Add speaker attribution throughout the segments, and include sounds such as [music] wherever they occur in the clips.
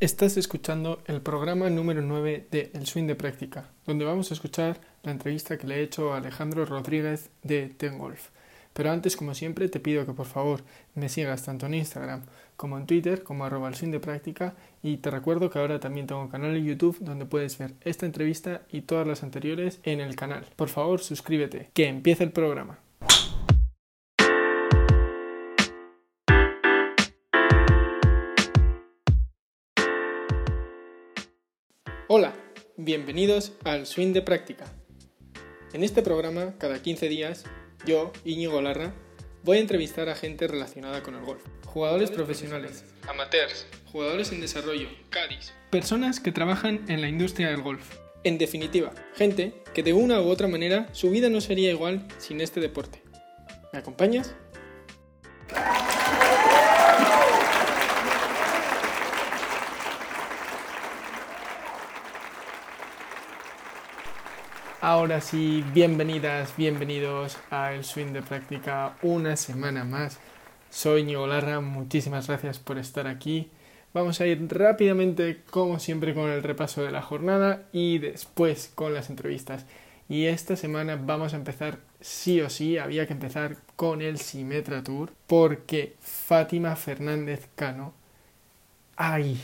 Speaker 1: Estás escuchando el programa número 9 de El Swing de Práctica, donde vamos a escuchar la entrevista que le he hecho a Alejandro Rodríguez de Tengolf. Pero antes, como siempre, te pido que por favor me sigas tanto en Instagram como en Twitter como arroba el swing de práctica y te recuerdo que ahora también tengo un canal en YouTube donde puedes ver esta entrevista y todas las anteriores en el canal. Por favor, suscríbete. Que empiece el programa. Bienvenidos al Swing de Práctica. En este programa, cada 15 días, yo, Íñigo Larra, voy a entrevistar a gente relacionada con el golf. Jugadores profesionales, amateurs, jugadores en desarrollo, caddies, personas que trabajan en la industria del golf. En definitiva, gente que de una u otra manera su vida no sería igual sin este deporte. ¿Me acompañas? Ahora sí, bienvenidas, bienvenidos a El Swing de Práctica una semana más. Soy Ñigo Larra, muchísimas gracias por estar aquí. Vamos a ir rápidamente, como siempre, con el repaso de la jornada y después con las entrevistas. Y esta semana vamos a empezar, sí o sí, había que empezar con el Simetra Tour, porque Fátima Fernández Cano, ¡ay!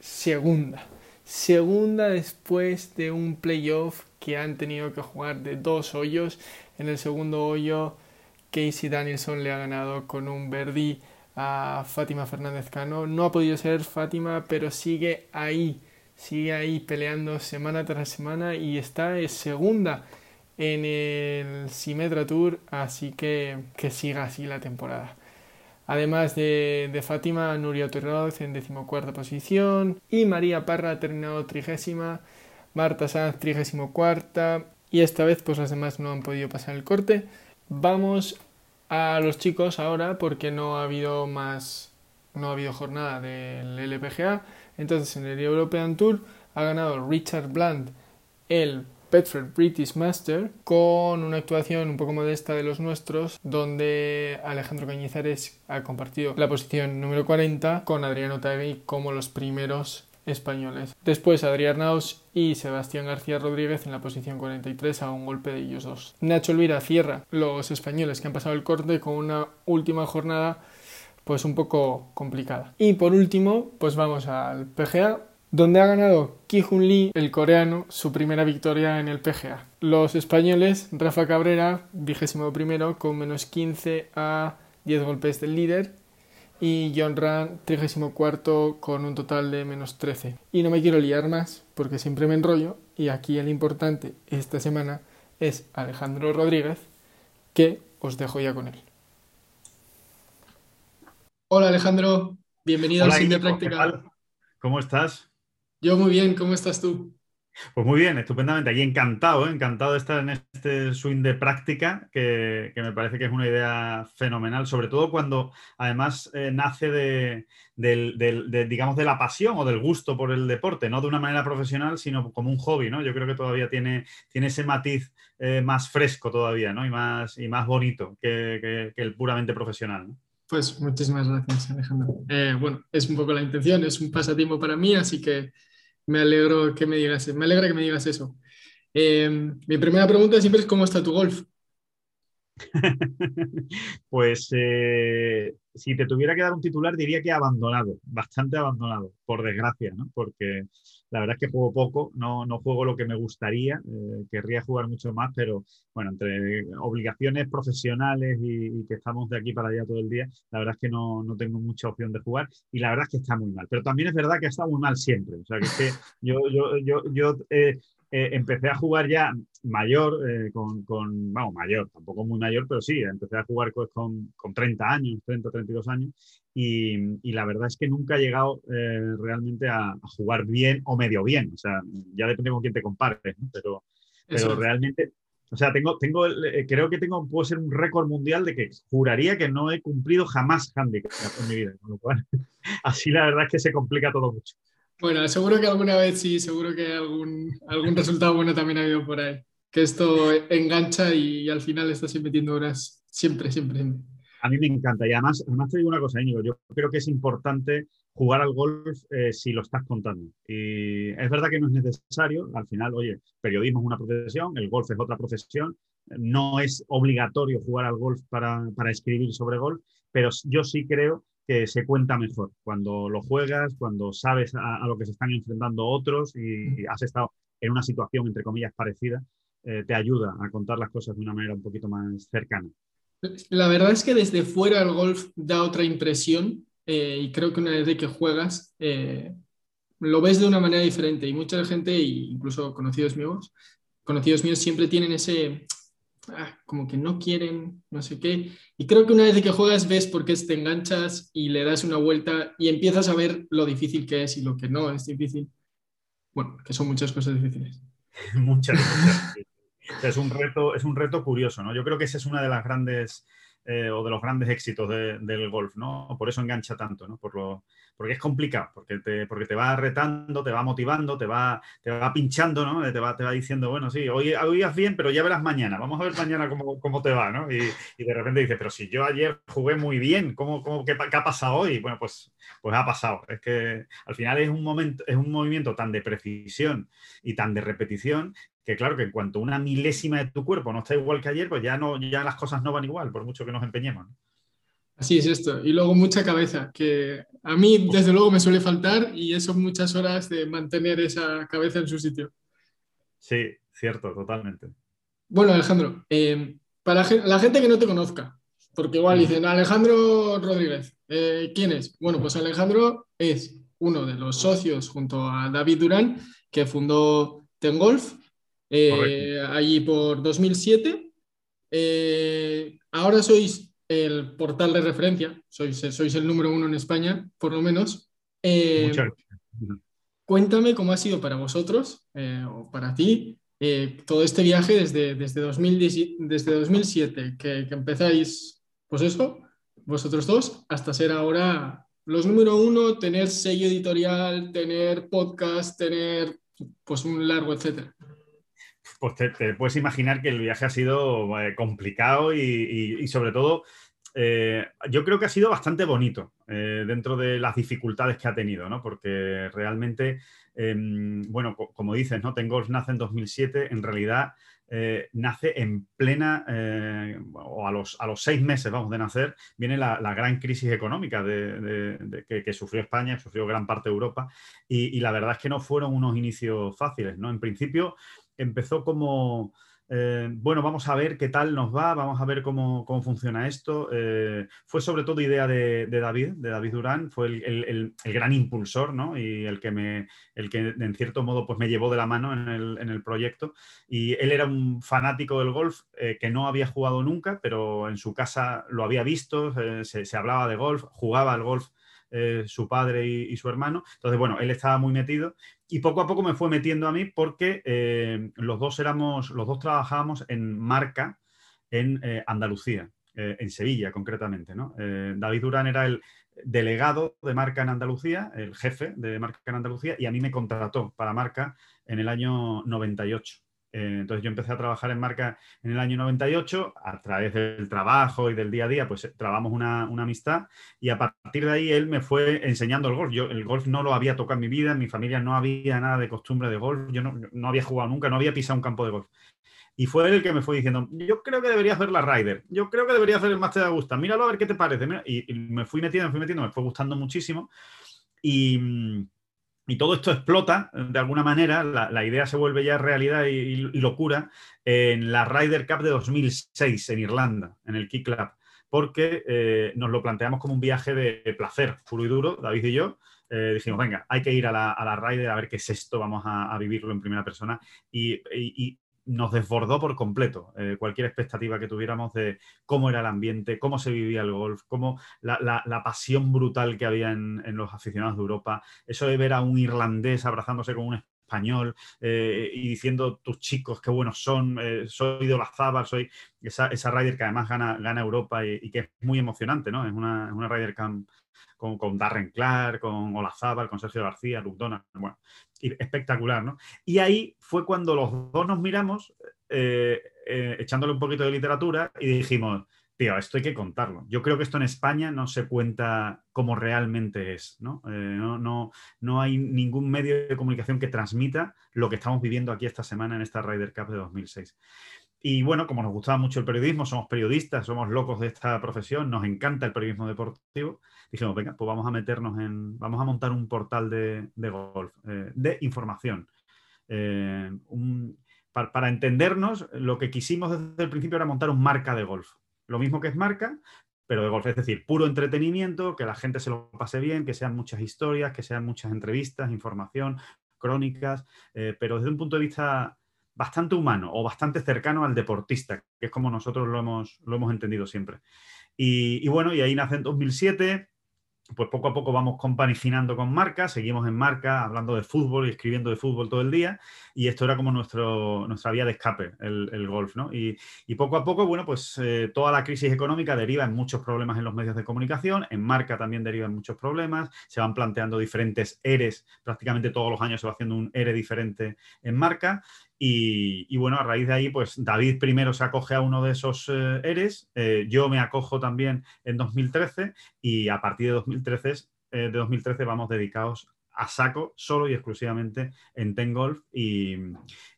Speaker 1: Segunda. Segunda después de un playoff que han tenido que jugar de dos hoyos. En el segundo hoyo, Casey Danielson le ha ganado con un verdi a Fátima Fernández Cano. No ha podido ser Fátima, pero sigue ahí, sigue ahí peleando semana tras semana y está segunda en el Simetra Tour, así que que siga así la temporada. Además de, de Fátima, Nuria Torroz en decimocuarta posición y María Parra ha terminado trigésima Marta Sanz 34 y esta vez pues las demás no han podido pasar el corte. Vamos a los chicos ahora porque no ha habido más no ha habido jornada del LPGA. Entonces en el European Tour ha ganado Richard Bland el Bedford British Master con una actuación un poco modesta de los nuestros donde Alejandro Cañizares ha compartido la posición número 40 con Adriano Tagui como los primeros españoles. Después Adrián Naus y Sebastián García Rodríguez en la posición 43 a un golpe de ellos dos. Nacho Elvira cierra los españoles que han pasado el corte con una última jornada pues un poco complicada. Y por último, pues vamos al PGA, donde ha ganado Ki-Hun Lee, el coreano, su primera victoria en el PGA. Los españoles, Rafa Cabrera, vigésimo primero, con menos 15 a 10 golpes del líder, y John Rand 34 con un total de menos 13. Y no me quiero liar más porque siempre me enrollo y aquí el importante esta semana es Alejandro Rodríguez que os dejo ya con él. Hola Alejandro, bienvenido al Sin de Práctica.
Speaker 2: ¿Cómo estás?
Speaker 1: Yo muy bien, ¿cómo estás tú?
Speaker 2: Pues muy bien, estupendamente. Aquí encantado, ¿eh? encantado de estar en este swing de práctica, que, me parece que es una idea fenomenal, sobre todo cuando además eh, nace de, digamos, de la pasión o del gusto por el deporte, no de una manera profesional, sino como un hobby, ¿no? Yo creo que todavía tiene, tiene ese matiz eh, más fresco todavía, ¿no? Y más, y más bonito que, el puramente profesional,
Speaker 1: Pues muchísimas gracias, Alejandro. bueno, es un poco la intención, es un pasatiempo para mí, así que me alegro que me digas, me alegra que me digas eso. Eh, mi primera pregunta siempre es cómo está tu golf. [laughs]
Speaker 2: pues eh, si te tuviera que dar un titular diría que abandonado, bastante abandonado, por desgracia, ¿no? Porque la verdad es que juego poco, no, no juego lo que me gustaría, eh, querría jugar mucho más, pero bueno, entre obligaciones profesionales y, que estamos de aquí para allá todo el día, la verdad es que no, no, tengo mucha opción de jugar y la verdad es que está muy mal. Pero también es verdad que estado muy mal siempre. O sea, que es que yo, yo, yo, yo eh, eh, empecé a jugar ya mayor, eh, con, con, vamos, mayor, tampoco muy mayor, pero sí, empecé a jugar con, con 30 años, 30, 32 años, y, y, la verdad es que nunca he llegado eh, realmente a, jugar bien o medio bien, o sea, ya depende con quién te compares, ¿no? pero, pero realmente, o sea, tengo, tengo, creo que tengo, puedo ser un récord mundial de que juraría que no he cumplido jamás handicap en mi vida, con lo cual, [laughs] así la verdad es que se complica todo mucho.
Speaker 1: Bueno, seguro que alguna vez sí, seguro que algún, algún resultado bueno también ha habido por ahí. Que esto engancha y, al final estás metiendo horas siempre, siempre,
Speaker 2: A mí me encanta. Y además, además te digo una cosa, Íñigo, yo creo que es importante jugar al golf eh, si lo estás contando. Y es verdad que no es necesario, al final, oye, periodismo es una profesión, el golf es otra profesión, no es obligatorio jugar al golf para, escribir sobre golf, pero yo sí creo que se cuenta mejor cuando lo juegas, cuando sabes a, lo que se están enfrentando otros y, has estado en una situación, entre comillas, parecida, eh, te ayuda a contar las cosas de una manera un poquito más cercana.
Speaker 1: La verdad es que desde fuera el golf da otra impresión eh, y creo que una vez de que juegas eh, lo ves de una manera diferente y mucha gente, incluso conocidos míos, conocidos míos siempre tienen ese, ah, como que no quieren, no sé qué. Y creo que una vez que juegas ves por qué te enganchas y le das una vuelta y empiezas a ver lo difícil que es y lo que no es difícil. Bueno, que son muchas cosas difíciles. [laughs]
Speaker 2: muchas, muchas. Es un reto, es un reto curioso, ¿no? Yo creo que esa es una de las grandes eh, o de los grandes éxitos del golf, ¿no? Por eso engancha tanto, ¿no? Por lo, porque es complicado, porque te, porque te va retando, te va motivando, te va, te va pinchando, ¿no? Te va, te va diciendo, bueno, sí, hoy, hoy bien, pero ya verás mañana, vamos a ver mañana cómo, cómo te va, ¿no? Y, y, de repente dices, pero si yo ayer jugué muy bien, ¿cómo, cómo qué, qué, ha pasado hoy? Bueno, pues, pues ha pasado. Es que al final es un, momento, es un movimiento tan de precisión y tan de repetición que claro que en cuanto una milésima de tu cuerpo no está igual que ayer, pues ya, no, ya las cosas no van igual, por mucho que nos empeñemos.
Speaker 1: Así es esto. Y luego mucha cabeza, que a mí desde luego me suele faltar y eso muchas horas de mantener esa cabeza en su sitio.
Speaker 2: Sí, cierto, totalmente.
Speaker 1: Bueno, Alejandro, eh, para la gente que no te conozca, porque igual dicen, Alejandro Rodríguez, eh, ¿quién es? Bueno, pues Alejandro es uno de los socios junto a David Durán que fundó Tengolf eh, allí por 2007. Eh, ahora sois el portal de referencia, sois, sois el número uno en España, por lo menos. Eh, cuéntame cómo ha sido para vosotros o para ti todo este viaje desde, desde, 2010, desde 2007, que, que, empezáis, pues eso, vosotros dos, hasta ser ahora los número uno, tener sello editorial, tener podcast, tener pues un largo etcétera
Speaker 2: pues te, puedes imaginar que el viaje ha sido eh, complicado y, sobre todo eh, yo creo que ha sido bastante bonito eh, dentro de las dificultades que ha tenido, ¿no? Porque realmente, em, bueno, como dices, ¿no? Tengolf nace en 2007, en realidad nace en plena, o a los, a los seis meses, vamos, de nacer, viene la, gran crisis económica de, que, sufrió España, sufrió gran parte de Europa, y, la verdad es que no fueron unos inicios fáciles, ¿no? En principio, empezó como, eh, bueno, vamos a ver qué tal nos va, vamos a ver cómo, funciona esto. Eh, fue sobre todo idea de, David, de David Durán, fue el, gran impulsor, ¿no? Y el que, me, el que en cierto modo pues me llevó de la mano en el, proyecto. Y él era un fanático del golf eh, que no había jugado nunca, pero en su casa lo había visto, se, se, hablaba de golf, jugaba al golf eh, su padre y, su hermano. Entonces, bueno, él estaba muy metido y poco a poco me fue metiendo a mí porque eh, los dos éramos, los dos trabajábamos en marca en eh, Andalucía, en Sevilla concretamente. ¿no? David Durán era el delegado de marca en Andalucía, el jefe de marca en Andalucía, y a mí me contrató para marca en el año 98. Eh, entonces yo empecé a trabajar en marca en el año 98, a través del trabajo y del día a día, pues trabamos una, amistad y a partir de ahí él me fue enseñando el golf. Yo el golf no lo había tocado en mi vida, en mi familia no había nada de costumbre de golf, yo no, había jugado nunca, no había pisado un campo de golf. Y fue él el que me fue diciendo, yo creo que deberías ver la Ryder, yo creo que deberías hacer el Master de Augusta, míralo a ver qué te parece. Y, y me fui metiendo, me fui metiendo, me fue gustando muchísimo. Y, mm, y todo esto explota de alguna manera, la, idea se vuelve ya realidad y, locura en la Ryder Cup de 2006 en Irlanda, en el Kick Club, porque eh, nos lo planteamos como un viaje de placer puro y duro, David y yo. Eh, dijimos, venga, hay que ir a la, a Ryder a ver qué es esto, vamos a, vivirlo en primera persona. y, nos desbordó por completo eh, cualquier expectativa que tuviéramos de cómo era el ambiente, cómo se vivía el golf, cómo la, pasión brutal que había en, los aficionados de Europa, eso de ver a un irlandés abrazándose con un español eh, y diciendo tus chicos qué buenos son, eh, soy de Olazábal, soy esa, esa Ryder que además gana, gana Europa y, que es muy emocionante, ¿no? Es una, una Ryder Camp con, con, Darren Clark, con Olazábal, con Sergio García, Luke Donald, bueno, espectacular, ¿no? Y ahí fue cuando los dos nos miramos, eh, eh, echándole un poquito de literatura, y dijimos, tío, esto hay que contarlo. Yo creo que esto en España no se cuenta como realmente es, ¿no? Eh, no, no, no, hay ningún medio de comunicación que transmita lo que estamos viviendo aquí esta semana en esta Ryder Cup de 2006. Y bueno, como nos gustaba mucho el periodismo, somos periodistas, somos locos de esta profesión, nos encanta el periodismo deportivo, dijimos, venga, pues vamos a meternos en, vamos a montar un portal de, golf, eh, de información. Eh, para, entendernos, lo que quisimos desde el principio era montar un marca de golf. Lo mismo que es marca, pero de golf, es decir, puro entretenimiento, que la gente se lo pase bien, que sean muchas historias, que sean muchas entrevistas, información, crónicas, eh, pero desde un punto de vista bastante humano o bastante cercano al deportista, que es como nosotros lo hemos, lo hemos entendido siempre. Y, y, bueno, y ahí nace en 2007, pues poco a poco vamos companifinando con marca, seguimos en marca hablando de fútbol y escribiendo de fútbol todo el día, y esto era como nuestro, nuestra vía de escape, el, golf, ¿no? Y, poco a poco, bueno, pues eh, toda la crisis económica deriva en muchos problemas en los medios de comunicación, en marca también deriva en muchos problemas, se van planteando diferentes ERES, prácticamente todos los años se va haciendo un ERE diferente en marca, y, bueno, a raíz de ahí, pues David primero se acoge a uno de esos eh, ERES, eh, yo me acojo también en 2013 y a partir de 2013, eh, de 2013 vamos dedicados a saco solo y exclusivamente en Ten Golf y,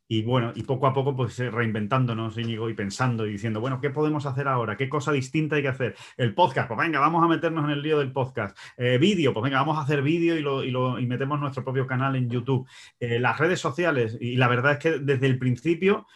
Speaker 2: y bueno, y poco a poco, pues eh, reinventándonos, Íñigo, y pensando y diciendo, bueno, ¿qué podemos hacer ahora? ¿Qué cosa distinta hay que hacer? El podcast, pues venga, vamos a meternos en el lío del podcast. Eh, vídeo, pues venga, vamos a hacer vídeo y, lo, y, lo, y metemos nuestro propio canal en YouTube. Eh, las redes sociales, y la verdad es que desde el principio,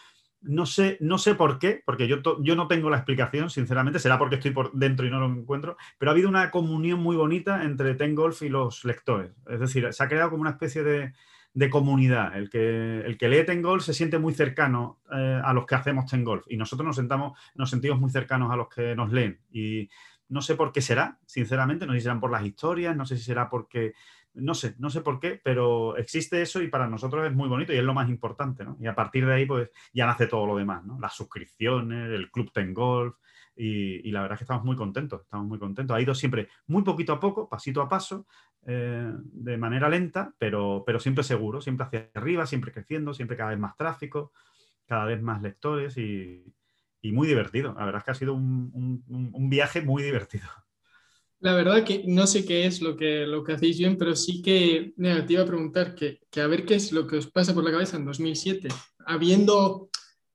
Speaker 2: no sé, no sé por qué, porque yo, yo no tengo la explicación, sinceramente, será porque estoy por dentro y no lo encuentro, pero ha habido una comunión muy bonita entre Ten Golf y los lectores. Es decir, se ha creado como una especie de de comunidad. El que, el que lee Tengolf se siente muy cercano eh, a los que hacemos Tengolf y nosotros nos, sentamos, nos sentimos muy cercanos a los que nos leen. Y no sé por qué será, sinceramente, no sé si serán por las historias, no sé si será porque, no sé, no sé por qué, pero existe eso y para nosotros es muy bonito y es lo más importante, ¿no? Y a partir de ahí, pues ya nace todo lo demás, ¿no? Las suscripciones, el Club Tengolf, y, y, la verdad es que estamos muy contentos, estamos muy contentos. Ha ido siempre muy poquito a poco, pasito a paso, eh, de manera lenta, pero, pero siempre seguro, siempre hacia arriba, siempre creciendo, siempre cada vez más tráfico, cada vez más lectores y, muy divertido. La verdad es que ha sido un, viaje muy divertido.
Speaker 1: La verdad que no sé qué es lo que, lo que hacéis bien, pero sí que te iba a preguntar que, a ver qué es lo que os pasa por la cabeza en 2007, habiendo,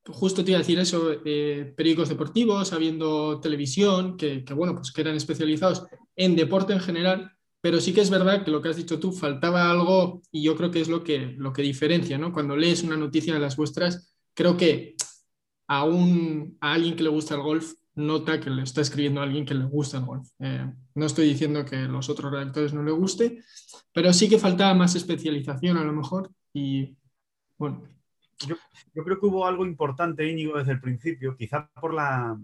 Speaker 1: justo te iba a decir eso, eh, periódicos deportivos, habiendo televisión, que, que, bueno, pues que eran especializados en deporte en general, pero sí que es verdad que lo que has dicho tú, faltaba algo y yo creo que es lo que, lo que diferencia, ¿no? Cuando lees una noticia de las vuestras, creo que a, un, a alguien que le gusta el golf nota que le está escribiendo a alguien que le gusta el golf. Eh, no estoy diciendo que los otros redactores no le guste, pero sí que faltaba más especialización a lo mejor y bueno.
Speaker 2: Yo, creo que hubo algo importante, Íñigo, desde el principio, quizá por la,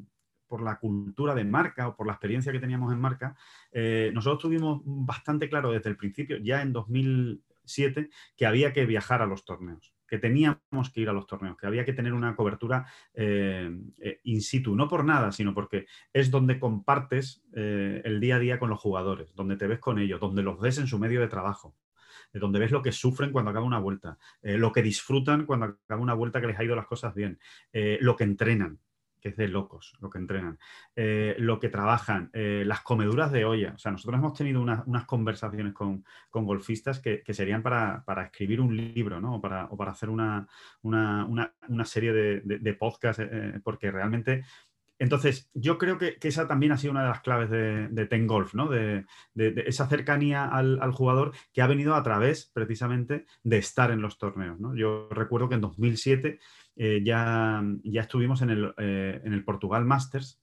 Speaker 2: por la cultura de marca o por la experiencia que teníamos en marca, eh, nosotros tuvimos bastante claro desde el principio, ya en 2007, que había que viajar a los torneos que teníamos que ir a los torneos, que había que tener una cobertura eh, eh, in situ, no por nada, sino porque es donde compartes el día a día con los jugadores, donde te ves con ellos, donde los ves en su medio de trabajo, donde ves lo que sufren cuando acaba una vuelta, lo que disfrutan cuando acaba una vuelta que les ha ido las cosas bien, lo que entrenan que es de locos lo que entrenan, eh, lo que trabajan, eh, las comeduras de olla. O sea, nosotros hemos tenido unas conversaciones con, golfistas que, serían para, escribir un libro, ¿no? O para, hacer una, serie de, de, podcasts, eh, porque realmente entonces, yo creo que, esa también ha sido una de las claves de, Ten Golf, ¿no? De, esa cercanía al, jugador que ha venido a través precisamente de estar en los torneos. Yo recuerdo que en 2007 eh, ya, ya estuvimos en el, eh, en el Portugal Masters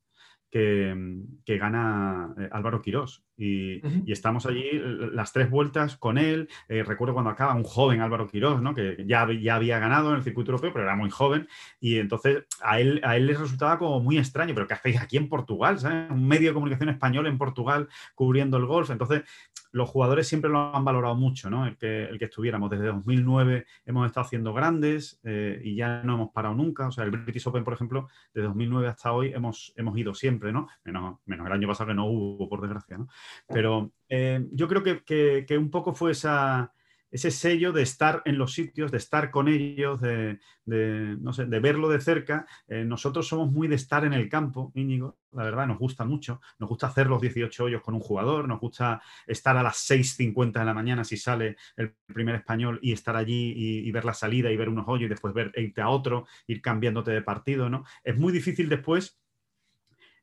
Speaker 2: que, gana eh, Álvaro Quirós. Y, estamos allí las tres vueltas con él. Eh, recuerdo cuando acaba un joven Álvaro Quirós, ¿no? que ya, ya había ganado en el circuito europeo, pero era muy joven. Y entonces a él, a él le resultaba como muy extraño, pero ¿qué hacéis aquí en Portugal? Un medio de comunicación español en Portugal cubriendo el golf. Entonces los jugadores siempre lo han valorado mucho, ¿no? El que, el que estuviéramos. Desde 2009 hemos estado haciendo grandes eh, y ya no hemos parado nunca. O sea, el British Open, por ejemplo, de 2009 hasta hoy hemos, hemos ido siempre, ¿no? Menos, menos el año pasado que no hubo, por desgracia, ¿no? Pero eh, yo creo que, que, un poco fue esa, ese sello de estar en los sitios, de estar con ellos, de, no sé, de verlo de cerca. Eh, nosotros somos muy de estar en el campo, Íñigo, la verdad, nos gusta mucho. Nos gusta hacer los 18 hoyos con un jugador, nos gusta estar a las 6.50 de la mañana si sale el primer español y estar allí y, ver la salida y ver unos hoyos y después ver, irte a otro, ir cambiándote de partido, ¿no? Es muy difícil después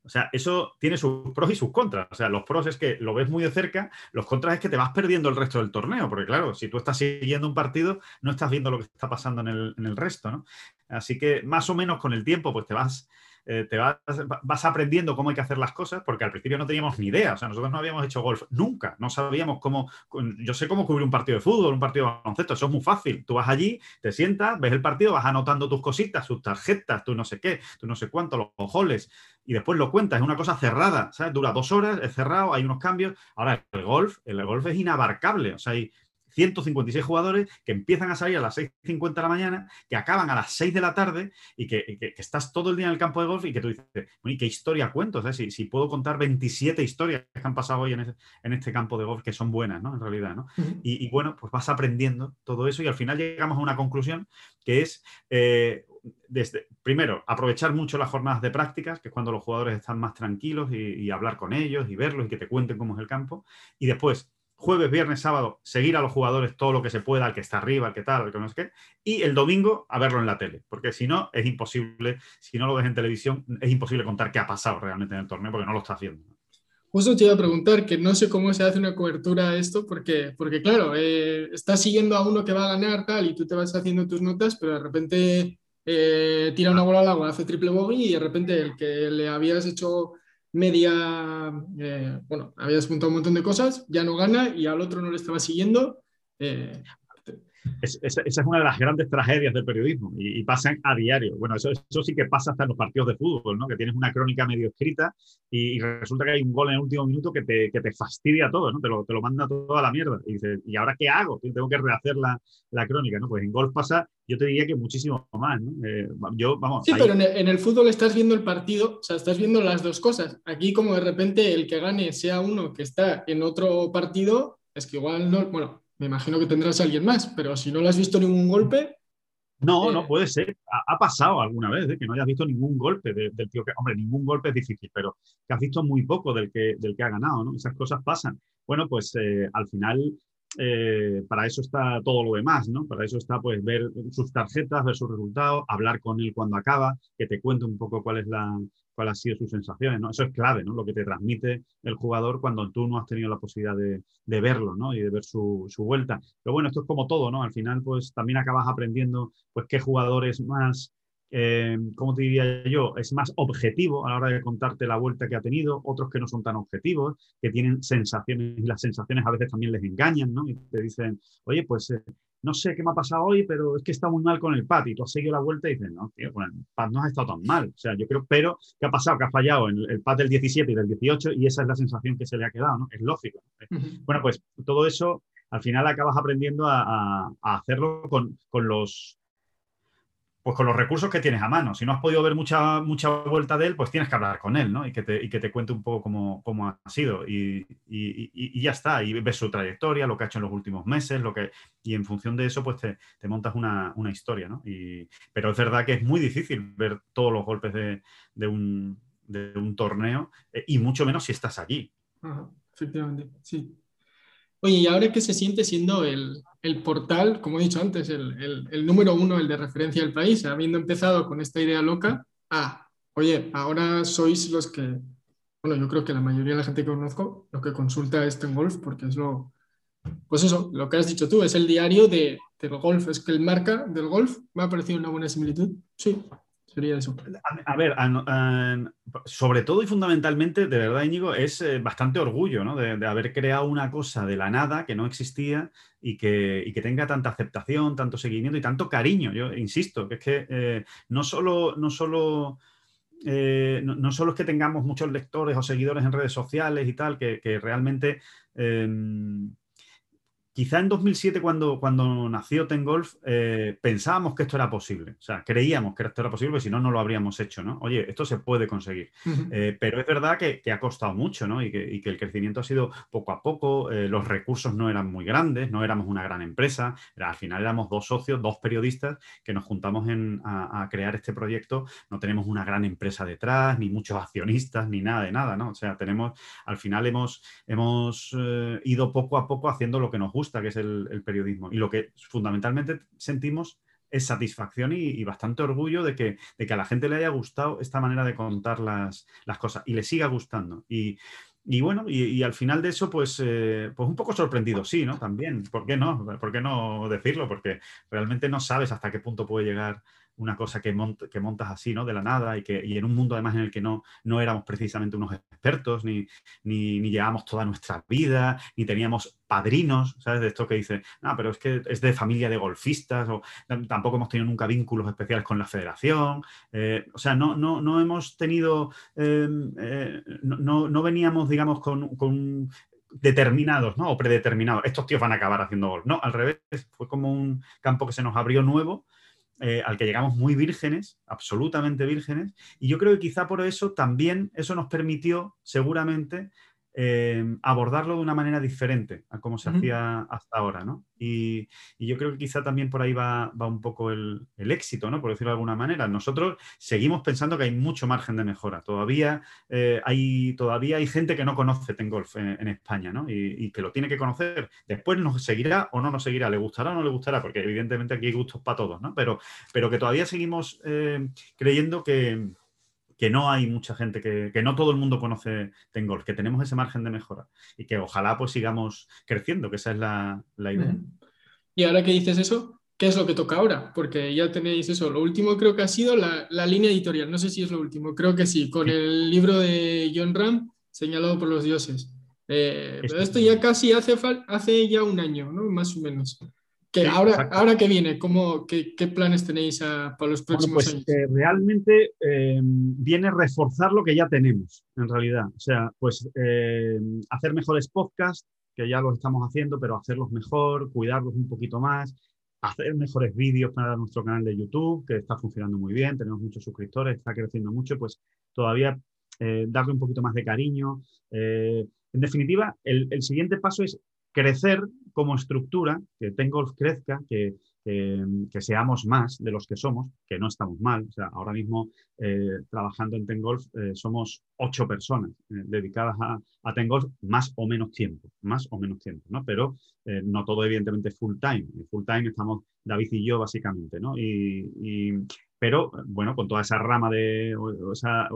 Speaker 2: o sea, eso tiene sus pros y sus contras. O sea, los pros es que lo ves muy de cerca, los contras es que te vas perdiendo el resto del torneo, porque claro, si tú estás siguiendo un partido, no estás viendo lo que está pasando en el, en el resto, ¿no? Así que más o menos con el tiempo, pues te vas eh, te vas, aprendiendo cómo hay que hacer las cosas, porque al principio no teníamos ni idea, o sea, nosotros no habíamos hecho golf nunca, no sabíamos cómo, yo sé cómo cubrir un partido de fútbol, un partido de baloncesto, eso es muy fácil, tú vas allí, te sientas, ves el partido, vas anotando tus cositas, tus tarjetas, tú no sé qué, tú no sé cuánto, los goles, y después lo cuentas, es una cosa cerrada. Dura dos horas, es cerrado, hay unos cambios, ahora el golf, el golf es inabarcable, o sea, hay 156 jugadores que empiezan a salir a las 6.50 de la mañana, que acaban a las 6 de la tarde y que, estás todo el día en el campo de golf y que tú dices, ¿y qué historia cuento? si, puedo contar 27 historias que han pasado hoy en, este campo de golf que son buenas, ¿no? En realidad, ¿no? y, bueno, pues vas aprendiendo todo eso y al final llegamos a una conclusión que es, eh, desde, primero, aprovechar mucho las jornadas de prácticas, que es cuando los jugadores están más tranquilos y, y hablar con ellos y verlos y que te cuenten cómo es el campo. Y después, jueves, viernes, sábado, seguir a los jugadores todo lo que se pueda, al que está arriba, al que tal, al que no es qué, y el domingo a verlo en la tele, porque si no, es imposible, si no lo ves en televisión, es imposible contar qué ha pasado realmente en el torneo, porque no lo estás viendo.
Speaker 1: Justo te iba a preguntar, que no sé cómo se hace una cobertura a esto, porque, porque claro, eh, estás siguiendo a uno que va a ganar tal, y tú te vas haciendo tus notas, pero de repente eh, tira una bola al agua, hace triple bogey, y de repente el que le habías hecho media, eh, bueno, habías apuntado un montón de cosas, ya no gana y al otro no le estaba siguiendo. Eh,
Speaker 2: esa es una de las grandes tragedias del periodismo y, pasan a diario. Bueno, eso, eso, sí que pasa hasta en los partidos de fútbol, ¿no? Que tienes una crónica medio escrita y, resulta que hay un gol en el último minuto que te, que te fastidia todo, ¿no? Te lo, te lo, manda todo a la mierda. Y dices, ¿y ahora qué hago? Tengo que rehacer la, la, crónica, ¿no? Pues en golf pasa, yo te diría que muchísimo más, ¿no? Eh, yo, vamos,
Speaker 1: sí, pero en el, en el, fútbol estás viendo el partido, o sea, estás viendo las dos cosas. Aquí como de repente el que gane sea uno que está en otro partido, es que igual no, bueno, me imagino que tendrás a alguien más, pero si no le has visto ningún golpe.
Speaker 2: No, no eh, puede ser. Ha, pasado alguna vez ¿eh? que no hayas visto ningún golpe del tío que. Hombre, ningún golpe es difícil, pero que has visto muy poco del que, del que ha ganado, ¿no? Esas cosas pasan. Bueno, pues eh, al final para eso está todo lo demás, ¿no? Para eso está pues ver sus tarjetas, ver sus resultados, hablar con él cuando acaba, que te cuente un poco cuál es la, cuáles han sido sus sensaciones, ¿no? Eso es clave, ¿no? Lo que te transmite el jugador cuando tú no has tenido la posibilidad de, verlo, ¿no? Y de ver su, vuelta. Pero bueno, esto es como todo, ¿no? Al final, pues también acabas aprendiendo, pues, qué jugador es más, eh, ¿cómo te diría yo? Es más objetivo a la hora de contarte la vuelta que ha tenido, otros que no son tan objetivos, que tienen sensaciones y las sensaciones a veces también les engañan, ¿no? Y te dicen, oye, pues eh, no sé qué me ha pasado hoy, pero es que está muy mal con el pad y tú has seguido la vuelta y dices, no, tío, con el pad no has estado tan mal. O sea, yo creo, pero ¿qué ha pasado? Que ha fallado en el pad del 17 y del 18 y esa es la sensación que se le ha quedado, ¿no? Es lógico. Bueno, pues todo eso al final acabas aprendiendo a, hacerlo con, con, los, pues con los recursos que tienes a mano. Si no has podido ver mucha, mucha vuelta de él, pues tienes que hablar con él, ¿no? Y que te, y que te cuente un poco cómo, cómo ha sido. Y, y, ya está. Y ves su trayectoria, lo que ha hecho en los últimos meses, lo que. Y en función de eso, pues te, te montas una, una, historia, ¿no? Pero es verdad que es muy difícil ver todos los golpes de, de, un, de un, torneo, eh, y mucho menos si estás allí.
Speaker 1: efectivamente, sí. Oye, ¿y ahora qué se siente siendo el, el portal, como he dicho antes, el, el, número uno, el de referencia del país, habiendo empezado con esta idea loca, ah, oye, ahora sois los que, bueno, yo creo que la mayoría de la gente que conozco, lo que consulta esto en golf, porque es lo, pues eso, lo que has dicho tú, es el diario de, del golf, es que el marca del golf me ha parecido una buena similitud, sí.
Speaker 2: A, ver, sobre todo y fundamentalmente, de verdad, Íñigo, es eh, bastante orgullo ¿no? de, haber creado una cosa de la nada que no existía y que, que, tenga tanta aceptación, tanto seguimiento y tanto cariño. Yo insisto, que es que eh, no solo, no solo eh, no, solo es que tengamos muchos lectores o seguidores en redes sociales y tal, que, realmente em, quizá en 2007, cuando, cuando nació Tengolf, eh, pensábamos que esto era posible. O sea, creíamos que esto era posible, si no, no lo habríamos hecho, ¿no? Oye, esto se puede conseguir. Eh, pero es verdad que, ha costado mucho, ¿no? Y que, el crecimiento ha sido poco a poco, eh, los recursos no eran muy grandes, no éramos una gran empresa, al final éramos dos socios, dos periodistas que nos juntamos a, crear este proyecto. No tenemos una gran empresa detrás, ni muchos accionistas, ni nada de nada, ¿no? O sea, tenemos, al final hemos, hemos ido poco a poco haciendo lo que nos gusta que es el, periodismo. Y lo que fundamentalmente sentimos es satisfacción y, bastante orgullo de que, de que, a la gente le haya gustado esta manera de contar las, cosas y le siga gustando. Y, bueno, y, al final de eso, pues, eh, pues un poco sorprendido, sí, ¿no? También, ¿por qué no? ¿Por qué no decirlo? Porque realmente no sabes hasta qué punto puede llegar una cosa que, que montas así, ¿no? De la nada y, que, y en un mundo además en el que no, no éramos precisamente unos expertos, ni, ni, ni llevábamos toda nuestra vida, ni teníamos padrinos, ¿sabes? De esto que dice, no, pero es que es de familia de golfistas, o tampoco hemos tenido nunca vínculos especiales con la federación, eh, o sea, no, no, no hemos tenido, em, eh, no, no, veníamos, digamos, con, con determinados, ¿no? O predeterminados. Estos tíos van a acabar haciendo golf. No, al revés, fue como un campo que se nos abrió nuevo eh, al que llegamos muy vírgenes, absolutamente vírgenes, y yo creo que quizá por eso también eso nos permitió seguramente Em, abordarlo de una manera diferente a cómo se hacía hasta ahora, ¿no? Y, yo creo que quizá también por ahí va, un poco el, éxito, ¿no? Por decirlo de alguna manera. Nosotros seguimos pensando que hay mucho margen de mejora. Todavía, eh, hay, todavía hay gente que no conoce Tengolf en, en España, ¿no? Y, que lo tiene que conocer. Después nos seguirá o no nos seguirá, le gustará o no le gustará, porque evidentemente aquí hay gustos para todos, ¿no? Pero, pero que todavía seguimos eh, creyendo que que no hay mucha gente, que, no todo el mundo conoce Tengolf, que tenemos ese margen de mejora y que ojalá pues sigamos creciendo, que esa es la, idea.
Speaker 1: Y ahora que dices eso, ¿qué es lo que toca ahora? Porque ya tenéis eso. Lo último creo que ha sido la, línea editorial. No sé si es lo último. Creo que sí, con el libro de John Ram, señalado por los dioses. Eh, pero esto ya casi hace, hace ya un año, ¿no? Más o menos ahora, ahora que viene, ¿cómo, qué, planes tenéis para los próximos
Speaker 2: pues,
Speaker 1: años?
Speaker 2: Eh, realmente eh, viene reforzar lo que ya tenemos, en realidad. O sea, pues eh, hacer mejores podcasts, que ya los estamos haciendo, pero hacerlos mejor, cuidarlos un poquito más, hacer mejores vídeos para nuestro canal de YouTube, que está funcionando muy bien, tenemos muchos suscriptores, está creciendo mucho, pues todavía darle un poquito más de cariño. en definitiva, el, el siguiente paso es crecer como estructura, que Tengolf crezca, que, que, seamos más de los que somos, que no estamos mal. Ahora mismo eh, trabajando en Tengolf eh, somos ocho personas eh, dedicadas a, a, Tengolf más o menos tiempo, más o menos tiempo, ¿no? Pero no todo evidentemente full time. Full time estamos David y yo básicamente, ¿no? Pero bueno, con toda esa rama de, o, esa,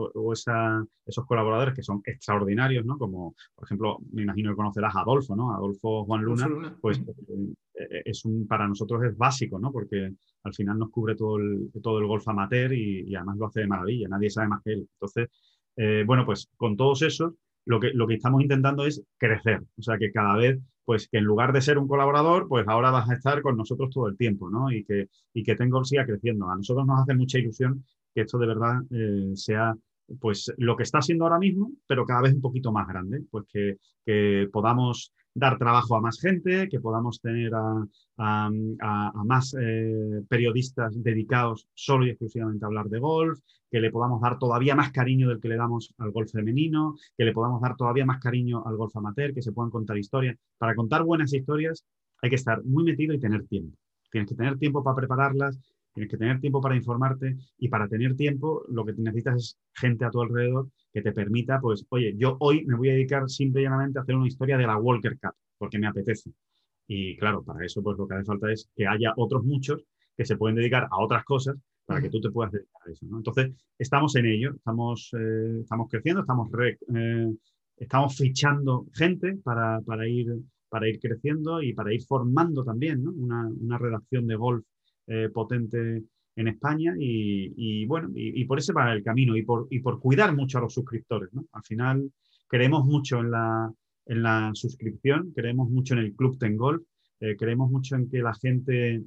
Speaker 2: esos colaboradores que son extraordinarios, ¿no? Como, por ejemplo, me imagino que conocerás a Adolfo, ¿no? Adolfo Juan Luna, pues eh, eh, es un, para nosotros es básico, ¿no? Porque al final nos cubre todo el, todo el golf amateur y, además lo hace de maravilla, nadie sabe más que él. Entonces, eh, bueno, pues con todos esos, lo que, lo que estamos intentando es crecer, o sea, que cada vez pues que en lugar de ser un colaborador, pues ahora vas a estar con nosotros todo el tiempo, ¿no? Y que, y que Tengol siga creciendo. A nosotros nos hace mucha ilusión que esto de verdad eh, sea pues lo que está siendo ahora mismo, pero cada vez un poquito más grande, pues que, que podamos dar trabajo a más gente, que podamos tener a, más eh, periodistas dedicados solo y exclusivamente a hablar de golf, que le podamos dar todavía más cariño del que le damos al golf femenino, que le podamos dar todavía más cariño al golf amateur, que se puedan contar historias. Para contar buenas historias hay que estar muy metido y tener tiempo. Tienes que tener tiempo para prepararlas, tienes que tener tiempo para informarte y para tener tiempo lo que necesitas es gente a tu alrededor que te permita, pues, oye, yo hoy me voy a dedicar simple y llanamente a hacer una historia de la Walker Cup, porque me apetece. Y claro, para eso pues lo que hace falta es que haya otros muchos que se pueden dedicar a otras cosas para que tú te puedas dedicar a eso. Entonces, estamos en ello, estamos, eh, estamos creciendo, estamos, eh, estamos fichando gente para, para, ir, para ir creciendo y para ir formando también una, una redacción de golf eh, potente en España y, bueno, y, por ese va el camino y por, y por cuidar mucho a los suscriptores. Al final creemos mucho en la, en la suscripción, creemos mucho en el Club Tengolf, eh, creemos mucho en que la gente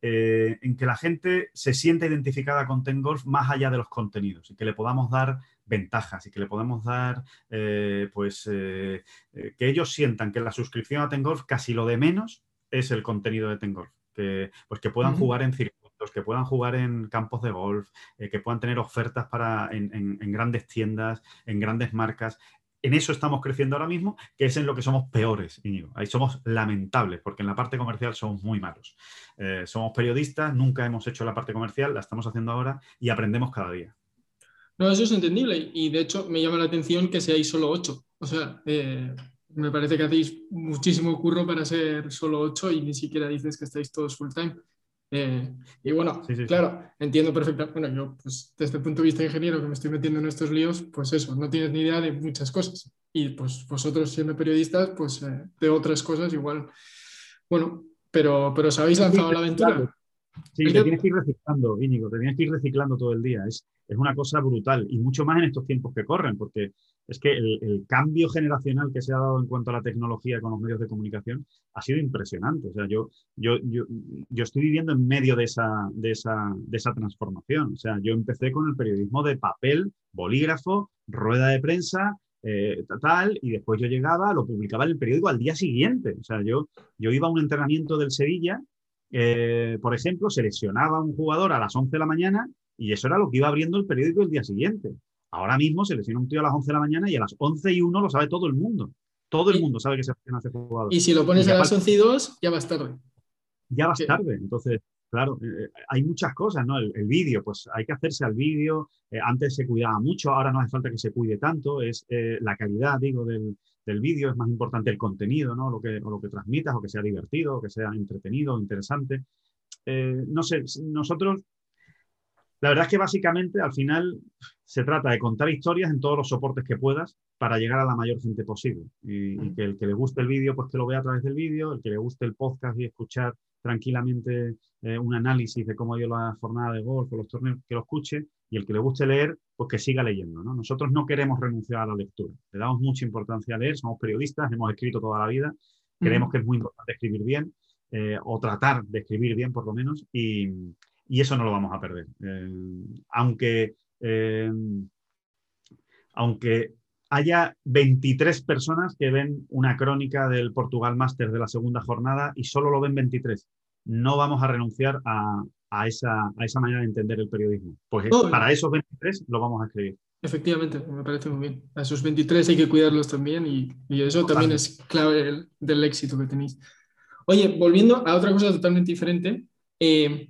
Speaker 2: eh, en que la gente se sienta identificada con Tengolf más allá de los contenidos y que le podamos dar ventajas y que le podemos dar, eh, pues, que ellos sientan que la suscripción a Tengolf casi lo de menos es el contenido de Tengolf. Que, pues que puedan jugar en circuitos, que puedan jugar en campos de golf, que puedan tener ofertas para, en, grandes tiendas, en grandes marcas en eso estamos creciendo ahora mismo, que es en lo que somos peores, Íñigo. Ahí somos lamentables, porque en la parte comercial somos muy malos. Eh, somos periodistas, nunca hemos hecho la parte comercial, la estamos haciendo ahora y aprendemos cada día.
Speaker 1: No, eso es entendible y de hecho me llama la atención que seáis solo ocho. O sea, eh, me parece que hacéis muchísimo curro para ser solo ocho y ni siquiera dices que estáis todos full time. Eh, y bueno, claro, entiendo perfectamente, bueno, yo pues desde el punto de vista de ingeniero que me estoy metiendo en estos líos, pues eso, no tienes ni idea de muchas cosas. Y pues vosotros siendo periodistas, pues eh, de otras cosas igual, bueno, pero, pero os habéis lanzado la aventura.
Speaker 2: Sí, te tienes que ir reciclando, Íñigo, te tienes que ir reciclando todo el día. Es, es una cosa brutal y mucho más en estos tiempos que corren, porque es que el, cambio generacional que se ha dado en cuanto a la tecnología con los medios de comunicación ha sido impresionante. O sea, yo, yo, yo, yo estoy viviendo en medio de esa, de, esa, de esa transformación. O sea, yo empecé con el periodismo de papel, bolígrafo, rueda de prensa, eh, tal, y después yo llegaba, lo publicaba en el periódico al día siguiente. O sea, yo, yo iba a un entrenamiento del Sevilla, eh, por ejemplo, seleccionaba a un jugador a las 11 de la mañana y eso era lo que iba abriendo el periódico el día siguiente. Ahora mismo se lesiona un tío a las 11 de la mañana y a las 11 y 1 lo sabe todo el mundo. Todo el mundo sabe que se lesiona ese jugador.
Speaker 1: Y si lo pones a las 11 y 2, ya vas tarde.
Speaker 2: Ya vas tarde. Entonces, claro, eh, eh, hay muchas cosas, ¿no? El, vídeo, pues hay que hacerse al vídeo. Eh, antes se cuidaba mucho, ahora no hace falta que se cuide tanto. Es la calidad, digo, del, vídeo, es más importante el contenido, ¿no? Lo que, o lo que transmitas, o que sea divertido, o que sea entretenido, interesante. no sé, nosotros la verdad es que básicamente al final se trata de contar historias en todos los soportes que puedas para llegar a la mayor gente posible. Y, mm. que el que le guste el vídeo, pues que lo vea a través del vídeo, el que le guste el podcast y escuchar tranquilamente eh, un análisis de cómo ha ido la jornada de golf o los torneos, que lo escuche, y el que le guste leer, pues que siga leyendo. Nosotros no queremos renunciar a la lectura, le damos mucha importancia a leer, somos periodistas, hemos escrito toda la vida, creemos mm. que es muy importante escribir bien, eh, o tratar de escribir bien por lo menos, y, y eso no lo vamos a perder. Eh, aunque, eh, aunque haya 23 personas que ven una crónica del Portugal Master de la segunda jornada y solo lo ven 23, no vamos a renunciar a, esa, manera de entender el periodismo. Pues para esos 23 lo vamos a escribir.
Speaker 1: Efectivamente, me parece muy bien. A esos 23 hay que cuidarlos también y, eso también es clave del, éxito que tenéis. Oye, volviendo a otra cosa totalmente diferente, eh,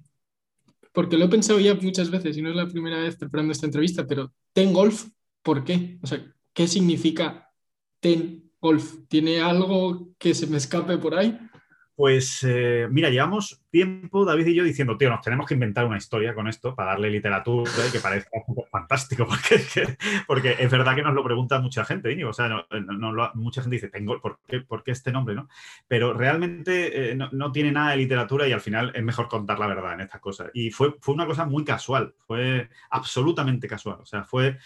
Speaker 1: porque lo he pensado ya muchas veces y no es la primera vez preparando esta entrevista, pero Ten Golf, ¿por qué? O sea, ¿qué significa Ten Golf? ¿Tiene algo que se me escape por ahí?
Speaker 2: Pues eh, mira, llevamos tiempo, David y yo, diciendo, tío, nos tenemos que inventar una historia con esto para darle literatura y que parezca fantástico, [laughs] porque, porque es verdad que nos lo pregunta mucha gente, o sea, mucha gente dice, tengo, ¿por qué, ¿por qué, este nombre? ¿no? Pero realmente eh, no, tiene nada de literatura y al final es mejor contar la verdad en estas cosas. Y fue, fue una cosa muy casual, fue absolutamente casual, o sea, fue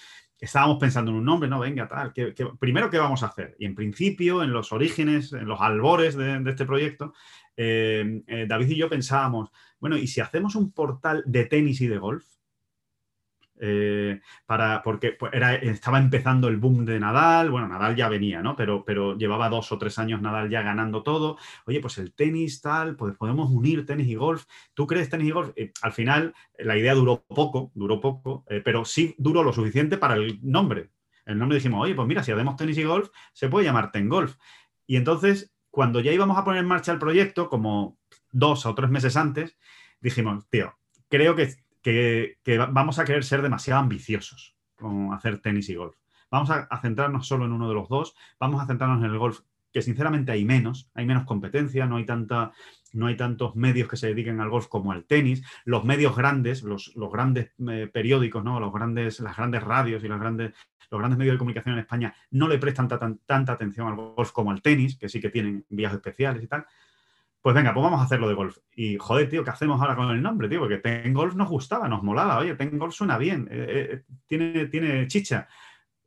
Speaker 2: estábamos pensando en un nombre, no, venga, tal, que, primero, ¿qué vamos a hacer? Y en principio, en los orígenes, en los albores de, este proyecto, eh, eh, David y yo pensábamos, bueno, ¿y si hacemos un portal de tenis y de golf? Eh, para, porque pues, estaba empezando el boom de Nadal, bueno, Nadal ya venía, ¿no? Pero, pero llevaba dos o tres años Nadal ya ganando todo. Oye, pues el tenis, tal, pues podemos unir tenis y golf. ¿Tú crees tenis y golf? Eh, al final, la idea duró poco, duró poco, eh, pero sí duró lo suficiente para el nombre. El nombre dijimos, oye, pues mira, si hacemos tenis y golf, se puede llamar Ten Golf. Y entonces, cuando ya íbamos a poner en marcha el proyecto, como dos o tres meses antes, dijimos, tío, creo que que, vamos a querer ser demasiado ambiciosos con hacer tenis y golf. Vamos a, centrarnos solo en uno de los dos, vamos a centrarnos en el golf, que sinceramente hay menos, hay menos competencia, no hay, tanta, no hay tantos medios que se dediquen al golf como al tenis. Los medios grandes, los, grandes eh, periódicos, ¿no? los grandes, las grandes radios y las grandes, los grandes medios de comunicación en España no le prestan tanta atención al golf como al tenis, que sí que tienen vías especiales y tal pues venga, pues vamos a hacerlo de golf. Y joder, tío, ¿qué hacemos ahora con el nombre, tío? Porque Ten Golf nos gustaba, nos molaba. Oye, Ten Golf suena bien, eh, eh, tiene, tiene chicha.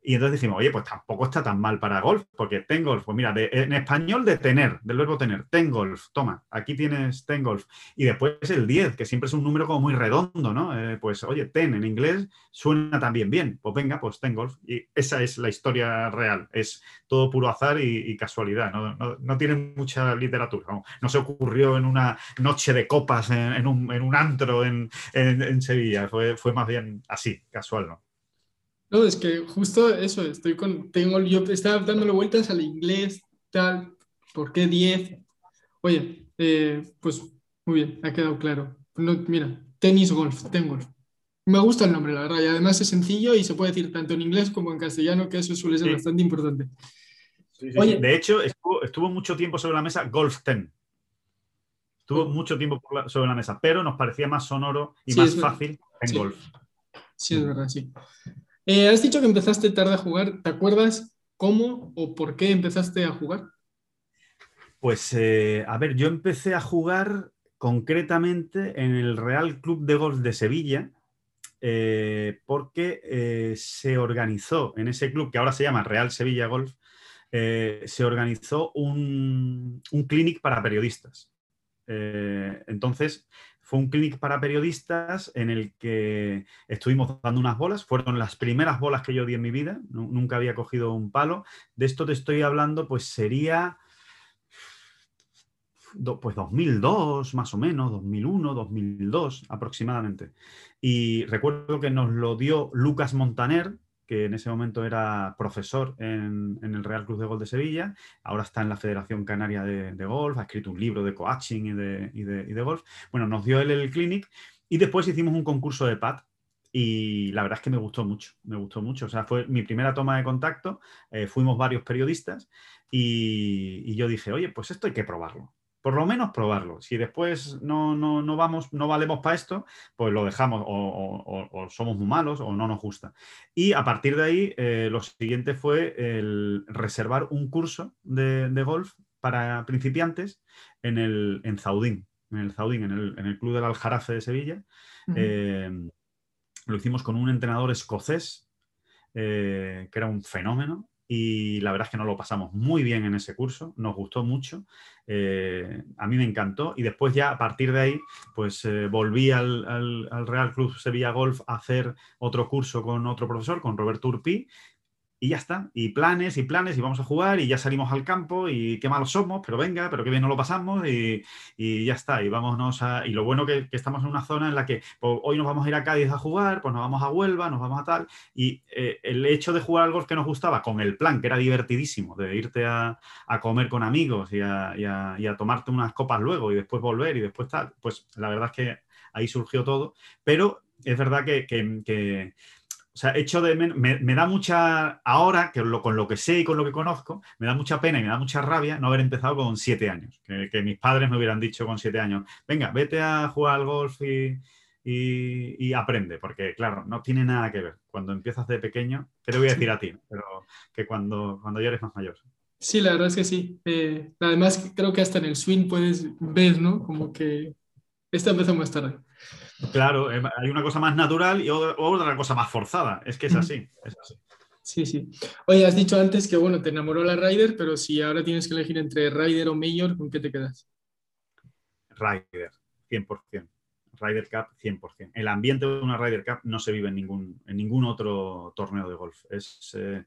Speaker 2: Y entonces decimos, oye, pues tampoco está tan mal para golf, porque ten golf, pues mira, en español de tener, del verbo tener, ten golf, toma, aquí tienes ten golf. Y después el 10, que siempre es un número como muy redondo, ¿no? Eh, pues oye, ten en inglés suena también bien, pues venga, pues ten golf. Y esa es la historia real, es todo puro azar y, casualidad, ¿no? tiene mucha literatura, no, se ocurrió en una noche de copas en, un, antro en, Sevilla, fue, fue más bien así, casual, ¿no?
Speaker 1: No, es que justo eso, estoy con, tengo, yo estaba dándole vueltas al inglés, tal, ¿por qué 10? Oye, eh, pues muy bien, ha quedado claro. No, mira, tenis golf, ten golf. Me gusta el nombre, la verdad, y además es sencillo y se puede decir tanto en inglés como en castellano, que eso suele ser bastante importante.
Speaker 2: Oye, de hecho, estuvo, mucho tiempo sobre la mesa Golf Ten. Estuvo oh. mucho tiempo sobre la mesa, pero nos parecía más sonoro y más fácil en golf.
Speaker 1: Sí, es verdad, sí. Eh, has dicho que empezaste tarde a jugar. ¿Te acuerdas cómo o por qué empezaste a jugar?
Speaker 2: Pues, eh, a ver, yo empecé a jugar concretamente en el Real Club de Golf de Sevilla, eh, porque se organizó en ese club, que ahora se llama Real Sevilla Golf, se organizó un, un clinic para periodistas. entonces, fue un clinic para periodistas en el que estuvimos dando unas bolas. Fueron las primeras bolas que yo di en mi vida. nunca había cogido un palo. De esto te estoy hablando, pues sería pues 2002 más o menos, 2001, 2002 aproximadamente. Y recuerdo que nos lo dio Lucas Montaner, que en ese momento era profesor en, el Real Club de Golf de Sevilla, ahora está en la Federación Canaria de, Golf, ha escrito un libro de coaching y de, golf. Bueno, nos dio él el clinic y después hicimos un concurso de pad y la verdad es que me gustó mucho, me gustó mucho. O sea, fue mi primera toma de contacto, eh, fuimos varios periodistas y, yo dije, oye, pues esto hay que probarlo por lo menos probarlo. Si después no, no, vamos, no valemos para esto, pues lo dejamos o, somos muy malos o no nos gusta. Y a partir de ahí, eh, lo siguiente fue el reservar un curso de, golf para principiantes en, el, en Zaudín, en el Zaudín, en el, Club del Aljarafe de Sevilla. Eh, lo hicimos con un entrenador escocés, eh, que era un fenómeno, y la verdad es que nos lo pasamos muy bien en ese curso, nos gustó mucho, eh, a mí me encantó y después ya a partir de ahí pues eh, volví al, al, Real Club Sevilla Golf a hacer otro curso con otro profesor, con Roberto Urpí y ya está. Y planes y planes y vamos a jugar y ya salimos al campo y qué malos somos, pero venga, pero qué bien nos lo pasamos y, ya está. Y vámonos a... Y lo bueno que, que estamos en una zona en la que pues, hoy nos vamos a ir a Cádiz a jugar, pues nos vamos a Huelva, nos vamos a tal. Y eh, el hecho de jugar al golf que nos gustaba con el plan, que era divertidísimo, de irte a, comer con amigos y a, y a tomarte unas copas luego y después volver y después tal, pues la verdad es que ahí surgió todo. Pero es verdad que, que o sea, hecho de me, da mucha, ahora, que con lo que sé y con lo que conozco, me da mucha pena y me da mucha rabia no haber empezado con siete años. Que, mis padres me hubieran dicho con siete años, venga, vete a jugar al golf y, aprende, porque claro, no tiene nada que ver. Cuando empiezas de pequeño, te lo voy a decir a ti, pero que cuando, cuando ya eres más mayor.
Speaker 1: Sí, la verdad es que sí. Eh, además, creo que hasta en el swing puedes ver, ¿no? Como que esta empezó más tarde.
Speaker 2: Claro, eh, hay una cosa más natural y otra cosa más forzada. Es que es así,
Speaker 1: Sí, sí. Oye, has dicho antes que bueno, te enamoró la Ryder, pero si ahora tienes que elegir entre Ryder o Major, ¿con qué te quedas?
Speaker 2: Ryder, 100%. Ryder Cup, 100%. El ambiente de una Ryder Cup no se vive en ningún, en ningún otro torneo de golf. Es, eh,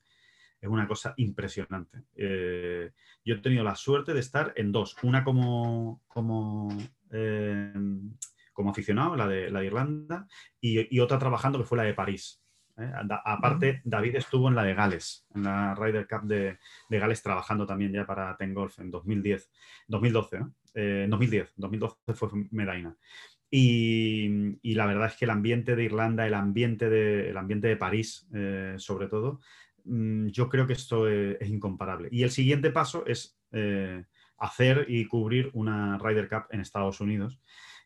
Speaker 2: es una cosa impresionante. Eh, yo he tenido la suerte de estar en dos. Una como, como como aficionado, la de, la de Irlanda, y, otra trabajando que fue la de París. ¿eh? Aparte, David estuvo en la de Gales, en la Ryder Cup de, Gales, trabajando también ya para Ten Golf en 2010, 2012, ¿no? 2010, 2012 fue Medina. Y, la verdad es que el ambiente de Irlanda, el ambiente de, el ambiente de París, eh, sobre todo, mm, yo creo que esto es, incomparable. Y el siguiente paso es eh, hacer y cubrir una Ryder Cup en Estados Unidos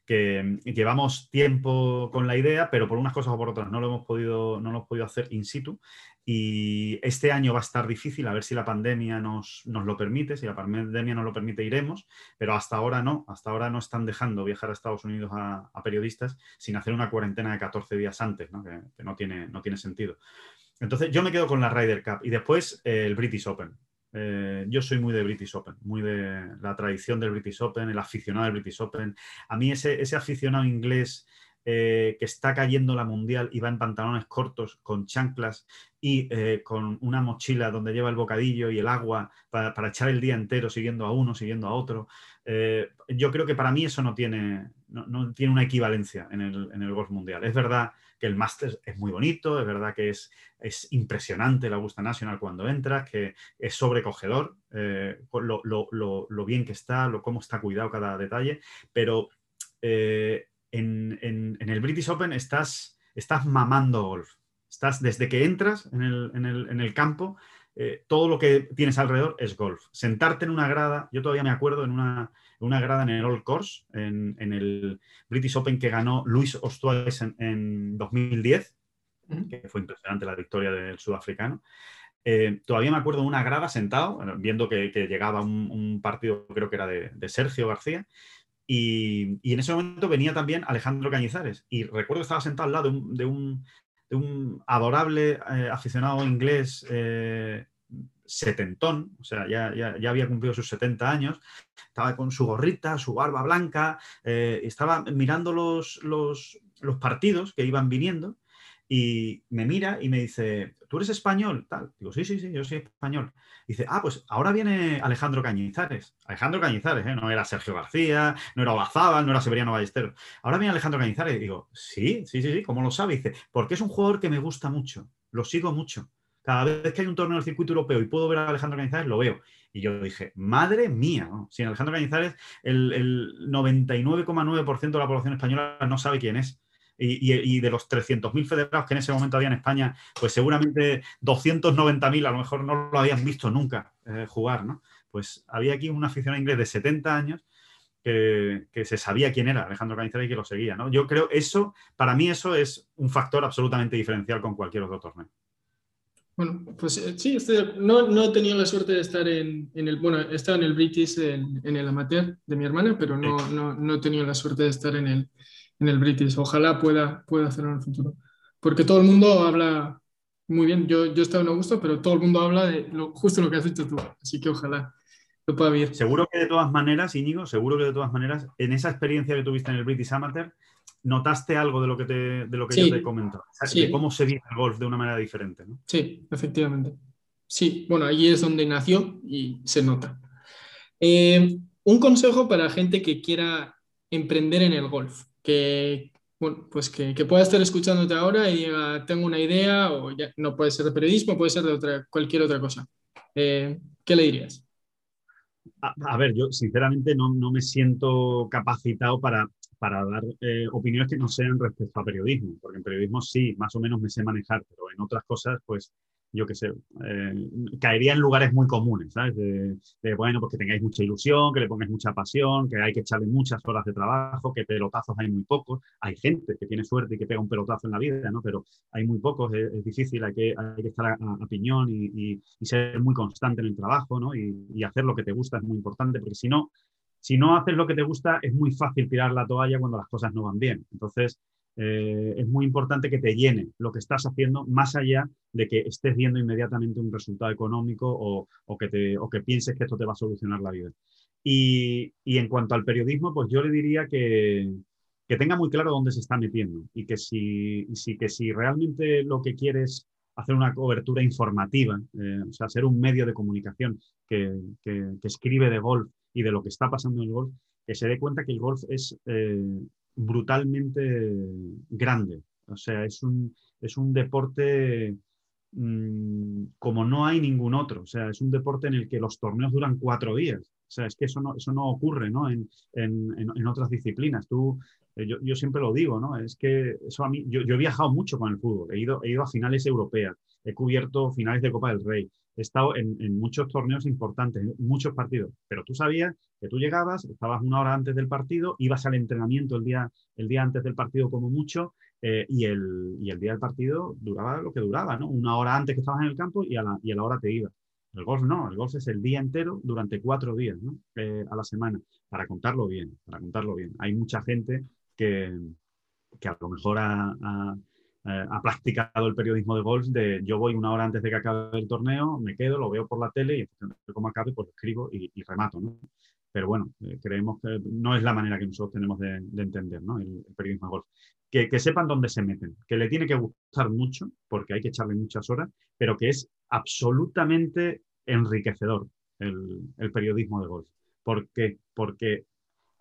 Speaker 2: que llevamos tiempo con la idea, pero por unas cosas o por otras no lo hemos podido, no lo hemos podido hacer in situ. Y este año va a estar difícil, a ver si la pandemia nos, lo permite, si la pandemia nos lo permite iremos, pero hasta ahora no, hasta ahora no están dejando viajar a Estados Unidos a, periodistas sin hacer una cuarentena de 14 días antes, ¿no? Que, no, tiene, no tiene sentido. Entonces yo me quedo con la Ryder Cup y después eh, el British Open. Eh, yo soy muy de British Open, muy de la tradición del British Open, el aficionado del British Open. A mí ese, ese aficionado inglés eh, que está cayendo la mundial y va en pantalones cortos, con chanclas y con una mochila donde lleva el bocadillo y el agua para, echar el día entero siguiendo a uno, siguiendo a otro. yo creo que para mí eso no tiene, no, tiene una equivalencia en el, en el golf mundial. Es verdad que el máster es muy bonito, es verdad que es, es impresionante la Augusta National cuando entras, que es sobrecogedor eh, lo, bien que está, lo, cómo está cuidado cada detalle, pero eh, en, el British Open estás, estás mamando golf. Estás desde que entras en el, campo, eh, todo lo que tienes alrededor es golf. Sentarte en una grada, yo todavía me acuerdo en una, una grada en el Old Course, en, el British Open que ganó Luis Ostuays en, 2010, que fue impresionante la victoria del sudafricano. Eh, todavía me acuerdo de una grada sentado, viendo que, llegaba un, partido, creo que era de, Sergio García, y, en ese momento venía también Alejandro Cañizares. Y recuerdo que estaba sentado al lado de un, adorable eh, aficionado inglés eh, setentón, o sea, ya, ya, había cumplido sus 70 años, estaba con su gorrita, su barba blanca, eh, estaba mirando los, los, partidos que iban viniendo y me mira y me dice, ¿tú eres español? Tal. Digo, sí, sí, sí, yo soy español. dice, ah, pues ahora viene Alejandro Cañizares. Alejandro Cañizares, ¿eh? no era Sergio García, no era Olazábal, no era Severiano Ballesteros. Ahora viene Alejandro Cañizares. Digo, sí, sí, sí, sí, ¿cómo lo sabe? dice, porque es un jugador que me gusta mucho, lo sigo mucho. Cada vez que hay un torneo del circuito europeo y puedo ver a Alejandro Cañizares, lo veo. Y yo dije, madre mía, si en Alejandro Cañizares el 99,9% de la población española no sabe quién es. Y, de los 300.000 federados que en ese momento había en España, pues seguramente 290.000 a lo mejor no lo habían visto nunca eh, jugar, ¿no? Pues había aquí un aficionado inglés de 70 años que, se sabía quién era Alejandro Cañizares y que lo seguía, ¿no? Yo creo eso, para mí eso es un factor absolutamente diferencial con cualquier otro torneo.
Speaker 1: Bueno, pues eh, sí, no, no, he tenido la suerte de estar en, en, el, bueno, he estado en el British, en, en, el amateur de mi hermana, pero no, no, no, he tenido la suerte de estar en el, en el British. Ojalá pueda, pueda hacerlo en el futuro. Porque todo el mundo habla muy bien. Yo, yo he estado en Augusto, pero todo el mundo habla de lo, justo lo que has dicho tú. Así que ojalá lo pueda ver.
Speaker 2: Seguro que de todas maneras, Íñigo, seguro que de todas maneras, en esa experiencia que tuviste en el British Amateur, notaste algo de lo que, te, de lo que yo te he comentado, de cómo se vive el golf de una manera diferente. ¿no?
Speaker 1: Sí, efectivamente. Sí, bueno, allí es donde nació y se nota. Eh, un consejo para gente que quiera emprender en el golf, que, bueno, pues que, pueda estar escuchándote ahora y diga, tengo una idea, o ya, no puede ser de periodismo, puede ser de otra, cualquier otra cosa. Eh, ¿Qué le dirías?
Speaker 2: A, ver, yo sinceramente no, no, me siento capacitado para, para dar eh, opiniones que no sean respecto a periodismo, porque en periodismo sí, más o menos me sé manejar, pero en otras cosas, pues yo qué sé, eh, caería en lugares muy comunes, ¿sabes? De, bueno, pues que tengáis mucha ilusión, que le pongáis mucha pasión, que hay que echarle muchas horas de trabajo, que pelotazos hay muy pocos. Hay gente que tiene suerte y que pega un pelotazo en la vida, ¿no? Pero hay muy pocos, es, difícil, hay que, hay que estar a, piñón y, ser muy constante en el trabajo, ¿no? Y, y hacer lo que te gusta es muy importante, porque si no, si no haces lo que te gusta, es muy fácil tirar la toalla cuando las cosas no van bien. Entonces, eh, es muy importante que te llene lo que estás haciendo, más allá de que estés viendo inmediatamente un resultado económico o, que, que pienses que esto te va a solucionar la vida. Y, en cuanto al periodismo, pues yo le diría que, tenga muy claro dónde se está metiendo y que si, que realmente lo que quieres hacer una cobertura informativa, eh, o sea, ser un medio de comunicación que, escribe de golf y de lo que está pasando en el golf, que se dé cuenta que el golf es eh, brutalmente grande. O sea, es un, es un deporte mm, como no hay ningún otro. O sea, es un deporte en el que los torneos duran cuatro días. O sea, es que eso no, eso no ocurre ¿no? En, en, en, otras disciplinas. Tú, eh, yo, yo, siempre lo digo, ¿no? Es que eso a mí, yo, yo, he viajado mucho con el fútbol, he ido, he ido a finales europeas, he cubierto finales de Copa del Rey, he estado en, muchos torneos importantes, muchos partidos, pero tú sabías que tú llegabas, estabas una hora antes del partido, ibas al entrenamiento el día, el día antes del partido como mucho, eh, y, el, y, el, día del partido duraba lo que duraba, ¿no? Una hora antes que estabas en el campo y a la, y a la hora te ibas. El golf no, el golf es el día entero durante cuatro días ¿no? Eh, a la semana, para contarlo bien, para contarlo bien. Hay mucha gente que, que a lo mejor ha eh, ha practicado el periodismo de golf de yo voy una hora antes de que acabe el torneo, me quedo, lo veo por la tele y como acabe, pues escribo y, remato. ¿no? Pero bueno, eh, creemos que no es la manera que nosotros tenemos de, entender ¿no? el, periodismo de golf. Que, que, sepan dónde se meten, que le tiene que gustar mucho, porque hay que echarle muchas horas, pero que es absolutamente enriquecedor el, el periodismo de golf. ¿Por qué? Porque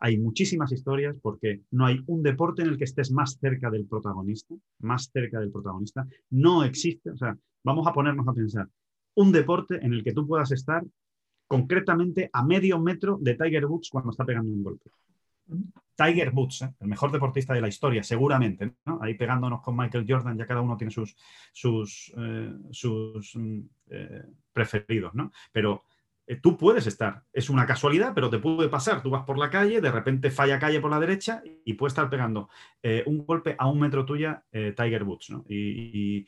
Speaker 2: hay muchísimas historias porque no hay un deporte en el que estés más cerca del protagonista, más cerca del protagonista. No existe, o sea, vamos a ponernos a pensar, un deporte en el que tú puedas estar concretamente a medio metro de Tiger Woods cuando está pegando un golpe. Tiger Woods, ¿eh? el mejor deportista de la historia, seguramente, ahí pegándonos con Michael Jordan, ya cada uno tiene sus, sus, eh, sus mm, eh, preferidos, ¿no? Pero tú puedes estar. Es una casualidad, pero te puede pasar. Tú vas por la calle, de repente falla calle por la derecha y puede estar pegando eh, un golpe a un metro tuya eh, Tiger Woods. Y,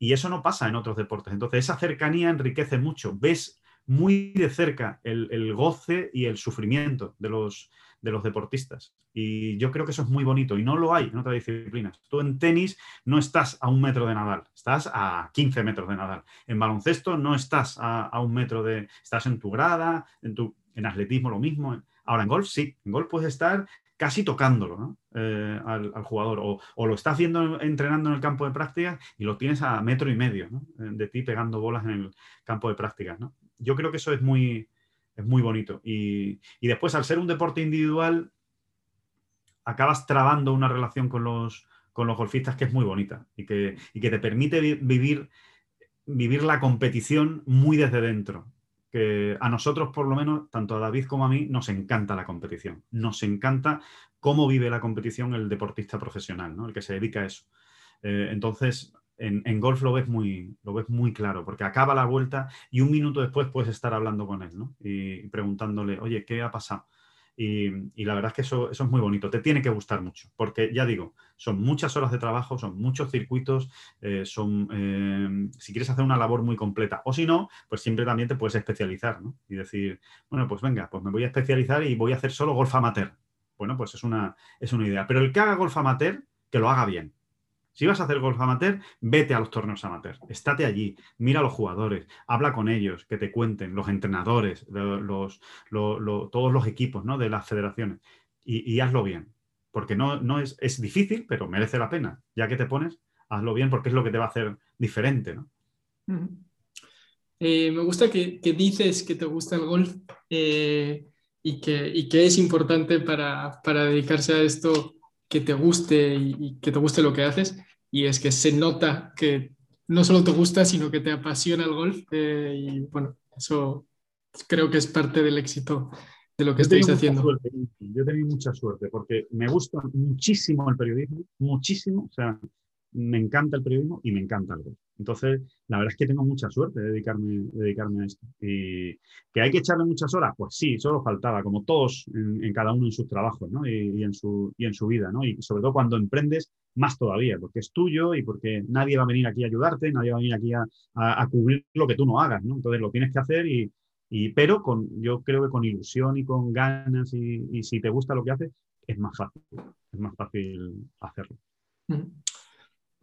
Speaker 2: eso no pasa en otros deportes. Entonces, esa cercanía enriquece mucho. Ves muy de cerca el goce y el sufrimiento de los, de los deportistas. Y yo creo que eso es muy bonito y no lo hay en otras disciplinas. Tú en tenis no estás a un metro de Nadal, estás a 15 metros de Nadal. En baloncesto no estás a, un metro de... Estás en tu grada, en, tu, en atletismo lo mismo. Ahora en golf sí, en golf puedes estar casi tocándolo eh, al, jugador o, lo estás viendo entrenando en el campo de prácticas y lo tienes a metro y medio de ti pegando bolas en el campo de prácticas. Yo creo que eso es muy, es muy bonito. Y, después, al ser un deporte individual, acabas trabando una relación con los, con los golfistas que es muy bonita y que, que te permite vivir, vivir la competición muy desde dentro. Que a nosotros, por lo menos, tanto a David como a mí, nos encanta la competición. Nos encanta cómo vive la competición el deportista profesional, ¿no? el que se dedica a eso. Eh, entonces, en, golf lo ves, muy, lo ves muy claro, porque acaba la vuelta y un minuto después puedes estar hablando con él ¿no? y, preguntándole, oye, ¿qué ha pasado? Y, la verdad es que eso, eso, es muy bonito, te tiene que gustar mucho, porque ya digo, son muchas horas de trabajo, son muchos circuitos, eh, son, eh, si quieres hacer una labor muy completa, o si no, pues siempre también te puedes especializar ¿no? y decir, bueno, pues venga, pues me voy a especializar y voy a hacer solo golf amateur. Bueno, pues es una, es una idea, pero el que haga golf amateur, que lo haga bien, si vas a hacer golf amateur, vete a los torneos amateur, estate allí, mira a los jugadores, habla con ellos, que te cuenten, los entrenadores, los, todos los equipos ¿no? de las federaciones, y, hazlo bien, porque no, no es, es, difícil, pero merece la pena. Ya que te pones, hazlo bien porque es lo que te va a hacer diferente. ¿no?
Speaker 1: Eh, me gusta que, dices que te gusta el golf eh, y, que, y, que, es importante para, para dedicarse a esto que te guste y, que te guste lo que haces. Y es que se nota que no solo te gusta, sino que te apasiona el golf. Eh, y bueno, eso creo que es parte del éxito de lo que estáis haciendo.
Speaker 2: yo he tenido mucha suerte porque me gusta muchísimo el periodismo, muchísimo. O sea, me encanta el periodismo y me encanta el golf. Entonces, la verdad es que tengo mucha suerte de dedicarme, dedicarme a esto. Y que hay que echarle muchas horas, pues sí, solo faltaba, como todos en, cada uno en sus trabajos ¿no? y, en su, y en su vida. ¿no? Y sobre todo cuando emprendes, más todavía, porque es tuyo y porque nadie va a venir aquí a ayudarte, nadie va a venir aquí a, cubrir lo que tú no hagas. ¿no? Entonces, lo tienes que hacer y, y, pero con, yo creo que con ilusión y con ganas y, si te gusta lo que haces, es más fácil, es más fácil hacerlo.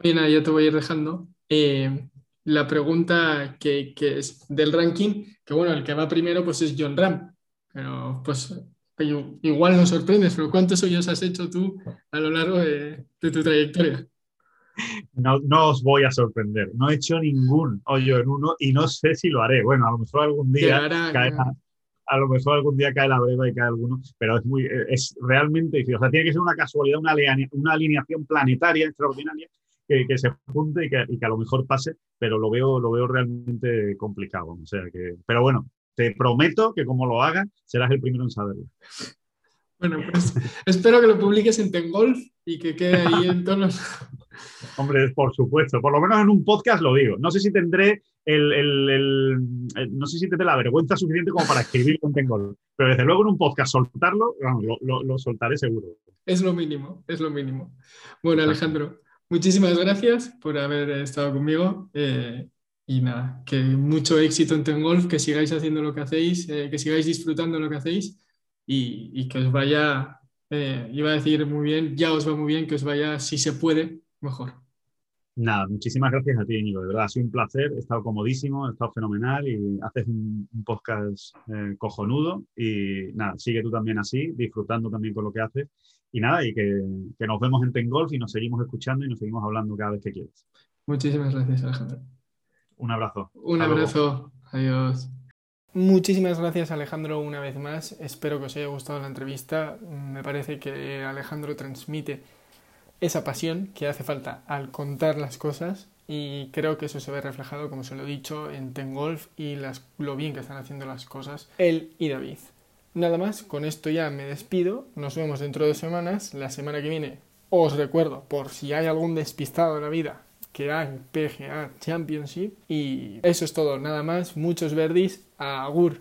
Speaker 1: Oye, nada, ya te voy a ir dejando. Eh, la pregunta que, es del ranking, que bueno, el que va primero pues es John Ram, pero pues igual nos sorprendes, pero ¿cuántos hoyos has hecho tú a lo largo de, tu trayectoria?
Speaker 2: No, no, os voy a sorprender, no he hecho ningún hoyo en uno y no sé si lo haré. Bueno, a lo mejor algún día cae, a, lo mejor algún día cae la breva y cae alguno, pero es muy, es realmente difícil. O sea, tiene que ser una casualidad, una, una alineación planetaria extraordinaria que, se junte y que, y que, a lo mejor pase, pero lo veo, lo veo realmente complicado. O sea que, pero bueno, te prometo que como lo haga, serás el primero en saberlo.
Speaker 1: Bueno, pues espero que lo publiques en Tengolf y que quede ahí en [laughs] todos
Speaker 2: Hombre, por supuesto, por lo menos en un podcast lo digo. No sé si tendré el, el, no sé si tendré la vergüenza suficiente como para escribirlo en Tengolf, pero desde luego en un podcast soltarlo, lo, lo, lo soltaré seguro.
Speaker 1: Es lo mínimo, es lo mínimo. Bueno, Alejandro, muchísimas gracias por haber estado conmigo. Eh, y nada, que mucho éxito en Tengolf, que sigáis haciendo lo que hacéis, eh, que sigáis disfrutando lo que hacéis y, que os vaya, eh, iba a decir muy bien, ya os va muy bien, que os vaya, si se puede, mejor.
Speaker 2: Nada, muchísimas gracias a ti, Íñigo. De verdad, ha sido un placer. He estado comodísimo, he estado fenomenal y haces un, podcast eh, cojonudo. Y nada, sigue tú también así, disfrutando también con lo que haces. Y nada, y que, que nos vemos en Tengolf y nos seguimos escuchando y nos seguimos hablando cada vez que quieras.
Speaker 1: Muchísimas gracias, Alejandro.
Speaker 2: Un abrazo.
Speaker 1: Un abrazo. Adiós. Muchísimas gracias Alejandro una vez más. Espero que os haya gustado la entrevista. Me parece que Alejandro transmite esa pasión que hace falta al contar las cosas y creo que eso se ve reflejado, como se lo he dicho, en Ten Golf y las, lo bien que están haciendo las cosas él y David. Nada más, con esto ya me despido, nos vemos dentro de semanas, la semana que viene os recuerdo, por si hay algún despistado en la vida, que hay PGA Championship. Y eso es todo, nada más, muchos verdis, agur.